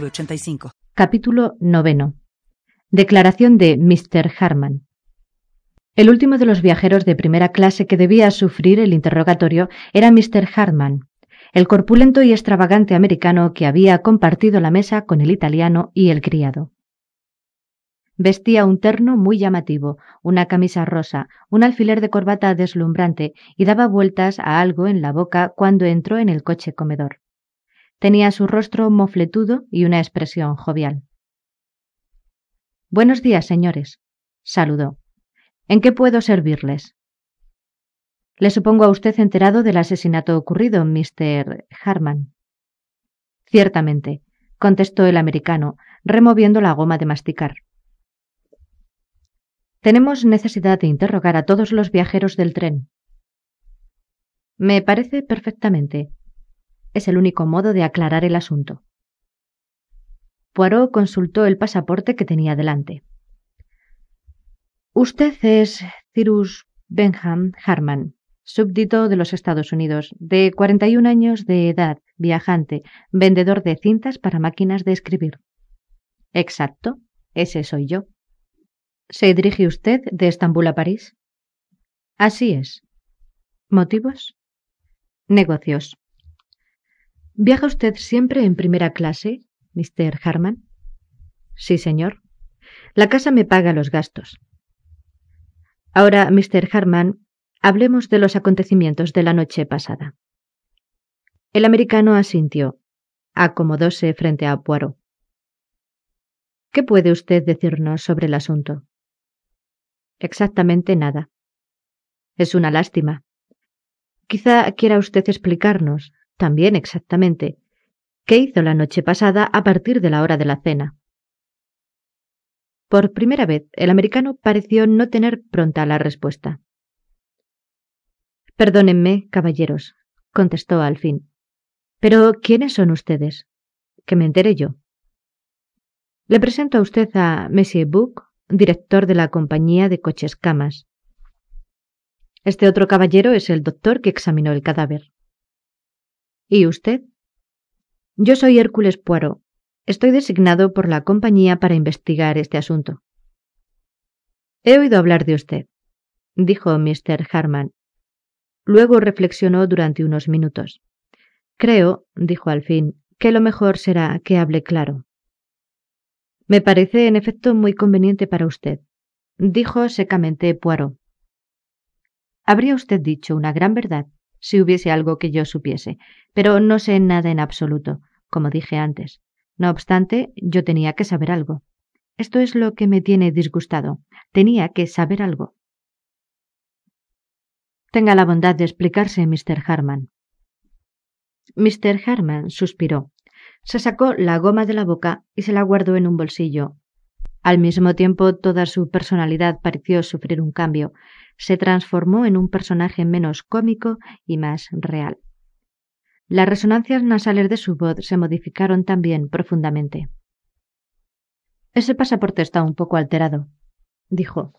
906985. Capítulo noveno. Declaración de Mr. Harman. El último de los viajeros de primera clase que debía sufrir el interrogatorio era Mr. Harman, el corpulento y extravagante americano que había compartido la mesa con el italiano y el criado. Vestía un terno muy llamativo, una camisa rosa, un alfiler de corbata deslumbrante y daba vueltas a algo en la boca cuando entró en el coche comedor. Tenía su rostro mofletudo y una expresión jovial. Buenos días, señores, saludó. ¿En qué puedo servirles? Le supongo a usted enterado del asesinato ocurrido, Mr. Harman. Ciertamente, contestó el americano, removiendo la goma de masticar. Tenemos necesidad de interrogar a todos los viajeros del tren. Me parece perfectamente. Es el único modo de aclarar el asunto. Poirot consultó el pasaporte que tenía delante. Usted es Cyrus Benham Harman, súbdito de los Estados Unidos, de 41 años de edad, viajante, vendedor de cintas para máquinas de escribir. Exacto, ese soy yo. ¿Se dirige usted de Estambul a París? Así es. ¿Motivos? Negocios. ¿Viaja usted siempre en primera clase, Mr. Harman? Sí, señor. La casa me paga los gastos. Ahora, Mr. Harman, hablemos de los acontecimientos de la noche pasada. El americano asintió. Acomodóse frente a Poirot. ¿Qué puede usted decirnos sobre el asunto? Exactamente nada. Es una lástima. Quizá quiera usted explicarnos, también exactamente, qué hizo la noche pasada a partir de la hora de la cena. Por primera vez, el americano pareció no tener pronta la respuesta. Perdónenme, caballeros, contestó al fin. Pero ¿quiénes son ustedes? Que me entere yo. Le presento a usted a Monsieur Bouc, director de la compañía de coches camas. Este otro caballero es el doctor que examinó el cadáver. ¿Y usted? Yo soy Hércules Poirot. Estoy designado por la compañía para investigar este asunto. He oído hablar de usted, dijo Mr. Harman. Luego reflexionó durante unos minutos. Creo, dijo al fin, que lo mejor será que hable claro. Me parece, en efecto, muy conveniente para usted, dijo secamente Poirot. Habría usted dicho una gran verdad si hubiese algo que yo supiese, pero no sé nada en absoluto, como dije antes. No obstante, yo tenía que saber algo. Esto es lo que me tiene disgustado. Tenía que saber algo. Tenga la bondad de explicarse, Mr. Harman. Mr. Harman suspiró. Se sacó la goma de la boca y se la guardó en un bolsillo. Al mismo tiempo, toda su personalidad pareció sufrir un cambio. Se transformó en un personaje menos cómico y más real. Las resonancias nasales de su voz se modificaron también profundamente. Ese pasaporte está un poco alterado, dijo.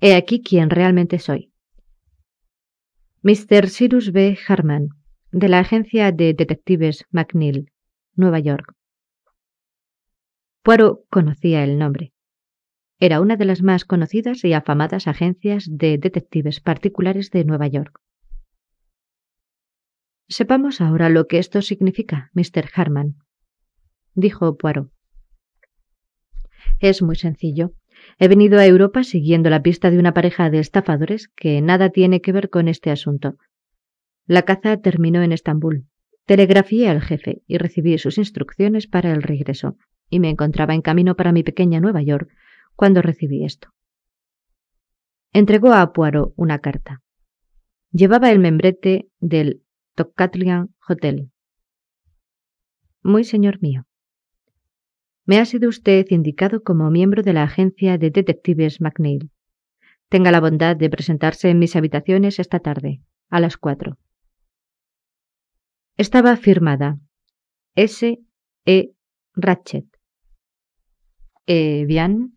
He aquí quién realmente soy. Mr. Cyrus B. Harman, de la agencia de detectives McNeil, Nueva York. Poirot conocía el nombre. Era una de las más conocidas y afamadas agencias de detectives particulares de Nueva York. Sepamos ahora lo que esto significa, Mr. Harman, dijo Poirot. Es muy sencillo. He venido a Europa siguiendo la pista de una pareja de estafadores que nada tiene que ver con este asunto. La caza terminó en Estambul. Telegrafié al jefe y recibí sus instrucciones para el regreso, y me encontraba en camino para mi pequeña Nueva York cuando recibí esto. Entregó a Poirot una carta. Llevaba el membrete del Tocatlian Hotel. Muy señor mío. Me ha sido usted indicado como miembro de la agencia de detectives McNeil. Tenga la bondad de presentarse en mis habitaciones esta tarde, a las cuatro. Estaba firmada S. E. Ratchet. Eh, bien.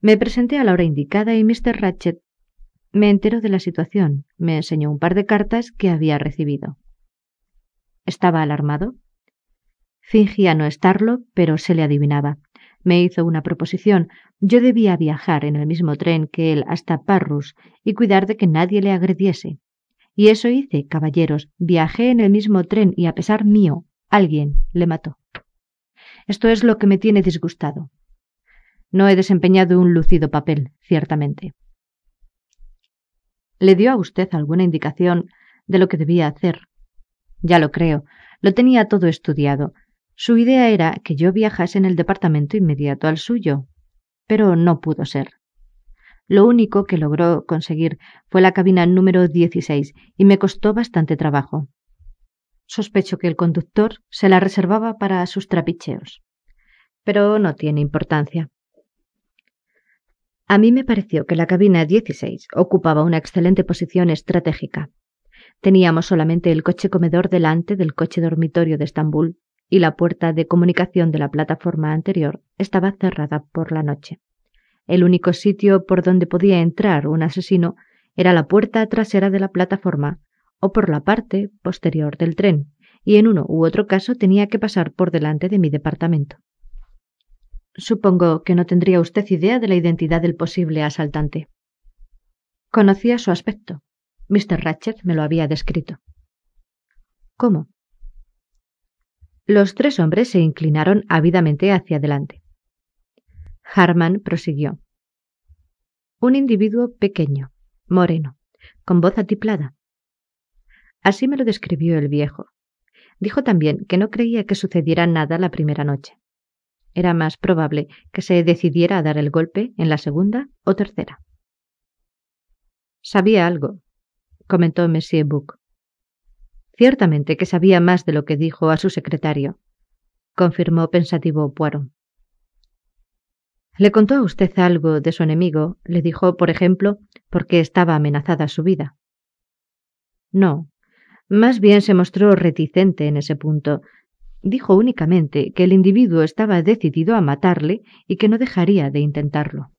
Me presenté a la hora indicada y Mr. Ratchet me enteró de la situación. Me enseñó un par de cartas que había recibido. ¿Estaba alarmado? Fingía no estarlo, pero se le adivinaba. Me hizo una proposición. Yo debía viajar en el mismo tren que él hasta Parrus y cuidar de que nadie le agrediese. Y eso hice, caballeros. Viajé en el mismo tren y a pesar mío, alguien le mató. Esto es lo que me tiene disgustado. No he desempeñado un lucido papel, ciertamente. ¿Le dio a usted alguna indicación de lo que debía hacer? Ya lo creo. Lo tenía todo estudiado. Su idea era que yo viajase en el departamento inmediato al suyo, pero no pudo ser. Lo único que logró conseguir fue la cabina número 16 y me costó bastante trabajo. Sospecho que el conductor se la reservaba para sus trapicheos. Pero no tiene importancia. A mí me pareció que la cabina 16 ocupaba una excelente posición estratégica. Teníamos solamente el coche comedor delante del coche dormitorio de Estambul y la puerta de comunicación de la plataforma anterior estaba cerrada por la noche. El único sitio por donde podía entrar un asesino era la puerta trasera de la plataforma o por la parte posterior del tren, y en uno u otro caso tenía que pasar por delante de mi departamento. Supongo que no tendría usted idea de la identidad del posible asaltante. Conocía su aspecto. Mr. Ratchet me lo había descrito. ¿Cómo? Los tres hombres se inclinaron ávidamente hacia adelante. Harman prosiguió. Un individuo pequeño, moreno, con voz atiplada. Así me lo describió el viejo. Dijo también que no creía que sucediera nada la primera noche. Era más probable que se decidiera a dar el golpe en la segunda o tercera. Sabía algo, comentó Monsieur Bouc. Ciertamente que sabía más de lo que dijo a su secretario, confirmó pensativo Poirot. ¿Le contó a usted algo de su enemigo? ¿Le dijo, por ejemplo, por qué estaba amenazada su vida? No. Más bien se mostró reticente en ese punto, Dijo únicamente que el individuo estaba decidido a matarle y que no dejaría de intentarlo.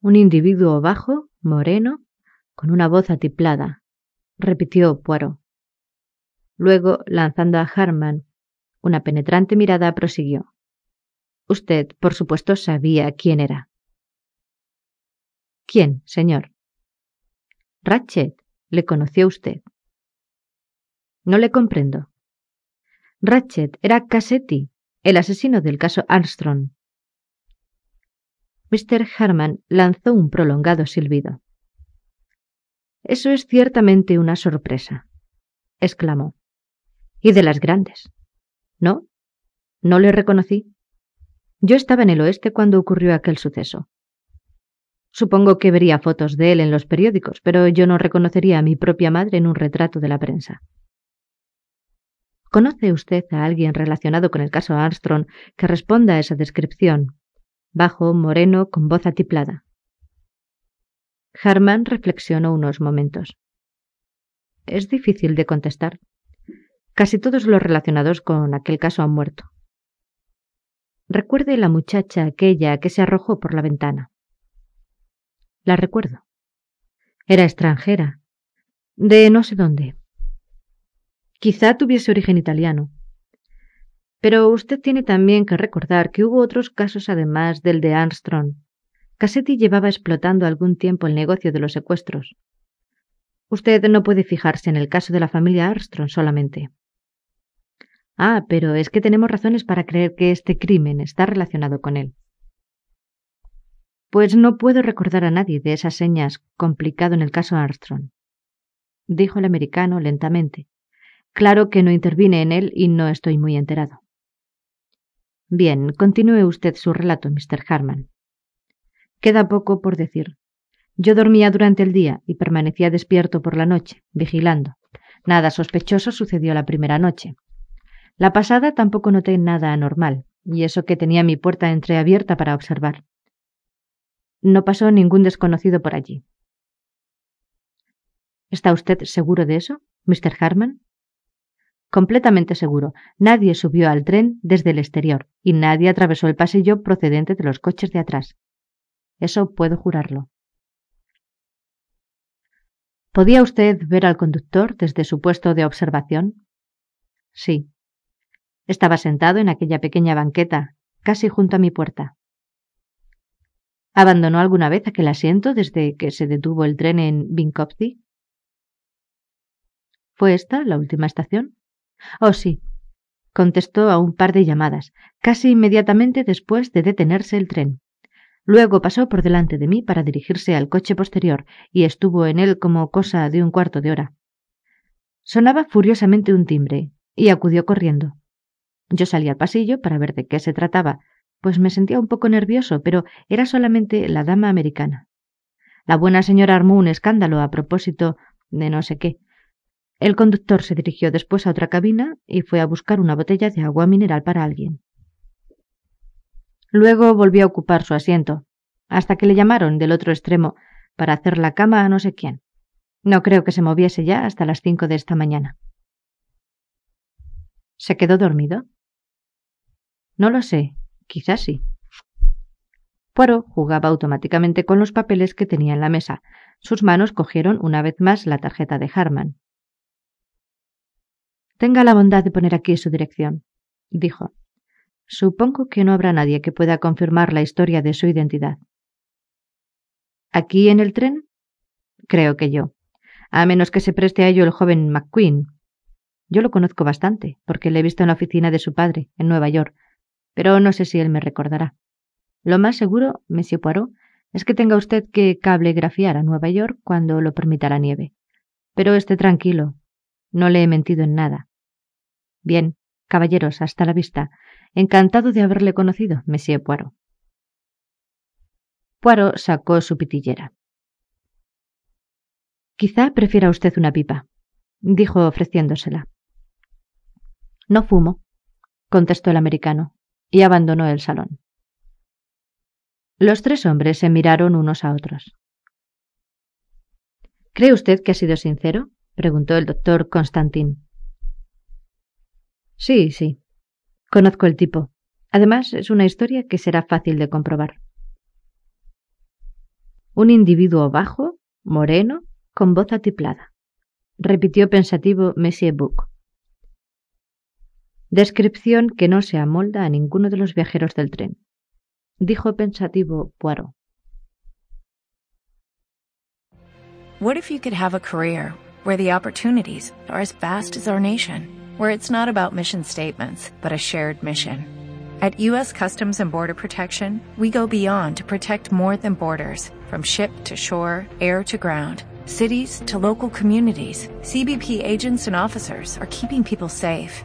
Un individuo bajo, moreno, con una voz atiplada, repitió Poirot. Luego, lanzando a Harman una penetrante mirada, prosiguió. Usted, por supuesto, sabía quién era. ¿Quién, señor? Ratchet, ¿le conoció usted? No le comprendo. Ratchet era Cassetti, el asesino del caso Armstrong. Mr. Harman lanzó un prolongado silbido. Eso es ciertamente una sorpresa, exclamó. Y de las grandes. ¿No? No le reconocí. Yo estaba en el oeste cuando ocurrió aquel suceso. Supongo que vería fotos de él en los periódicos, pero yo no reconocería a mi propia madre en un retrato de la prensa. ¿Conoce usted a alguien relacionado con el caso Armstrong que responda a esa descripción? Bajo, moreno, con voz atiplada. Harman reflexionó unos momentos. Es difícil de contestar. Casi todos los relacionados con aquel caso han muerto. Recuerde la muchacha aquella que se arrojó por la ventana. La recuerdo. Era extranjera. De no sé dónde. Quizá tuviese origen italiano. Pero usted tiene también que recordar que hubo otros casos además del de Armstrong. Cassetti llevaba explotando algún tiempo el negocio de los secuestros. Usted no puede fijarse en el caso de la familia Armstrong solamente. Ah, pero es que tenemos razones para creer que este crimen está relacionado con él. Pues no puedo recordar a nadie de esas señas complicado en el caso Armstrong, dijo el americano lentamente, Claro que no intervine en él y no estoy muy enterado. Bien, continúe usted su relato, Mr. Harman. Queda poco por decir. Yo dormía durante el día y permanecía despierto por la noche, vigilando. Nada sospechoso sucedió la primera noche. La pasada tampoco noté nada anormal, y eso que tenía mi puerta entreabierta para observar. No pasó ningún desconocido por allí. ¿Está usted seguro de eso, Mr. Harman? Completamente seguro. Nadie subió al tren desde el exterior y nadie atravesó el pasillo procedente de los coches de atrás. Eso puedo jurarlo. ¿Podía usted ver al conductor desde su puesto de observación? Sí. Estaba sentado en aquella pequeña banqueta, casi junto a mi puerta. ¿Abandonó alguna vez aquel asiento desde que se detuvo el tren en Vinkovci? ¿Fue esta la última estación? Oh, sí. Contestó a un par de llamadas, casi inmediatamente después de detenerse el tren. Luego pasó por delante de mí para dirigirse al coche posterior y estuvo en él como cosa de un cuarto de hora. Sonaba furiosamente un timbre y acudió corriendo. Yo salí al pasillo para ver de qué se trataba, pues me sentía un poco nervioso, pero era solamente la dama americana. La buena señora armó un escándalo a propósito de no sé qué. El conductor se dirigió después a otra cabina y fue a buscar una botella de agua mineral para alguien. Luego volvió a ocupar su asiento, hasta que le llamaron del otro extremo para hacer la cama a no sé quién. No creo que se moviese ya hasta las cinco de esta mañana. ¿Se quedó dormido? No lo sé, quizás sí. Poirot jugaba automáticamente con los papeles que tenía en la mesa. Sus manos cogieron una vez más la tarjeta de Harman. Tenga la bondad de poner aquí su dirección, dijo. Supongo que no habrá nadie que pueda confirmar la historia de su identidad. ¿Aquí en el tren? Creo que yo. A menos que se preste a ello el joven McQueen. Yo lo conozco bastante, porque le he visto en la oficina de su padre, en Nueva York, pero no sé si él me recordará. Lo más seguro, Monsieur Poirot, es que tenga usted que cablegrafiar a Nueva York cuando lo permita la nieve. Pero esté tranquilo, no le he mentido en nada. Bien, caballeros, hasta la vista. Encantado de haberle conocido, Monsieur Poirot. Poirot sacó su pitillera. Quizá prefiera usted una pipa, dijo ofreciéndosela. No fumo, contestó el americano, y abandonó el salón. Los tres hombres se miraron unos a otros. ¿Cree usted que ha sido sincero? preguntó el doctor Constantin. Sí, sí, Conozco el tipo. Además, es una historia que será fácil de comprobar. Un individuo bajo, moreno, con voz atiplada. Repitió pensativo Monsieur Bouc. Descripción que no se amolda a ninguno de los viajeros del tren. Dijo pensativo Poirot. What if you could have a career where the opportunities are as vast as our nation? where it's not about mission statements, but a shared mission. At U.S. Customs and Border Protection, we go beyond to protect more than borders, from ship to shore, air to ground, cities to local communities. CBP agents and officers are keeping people safe.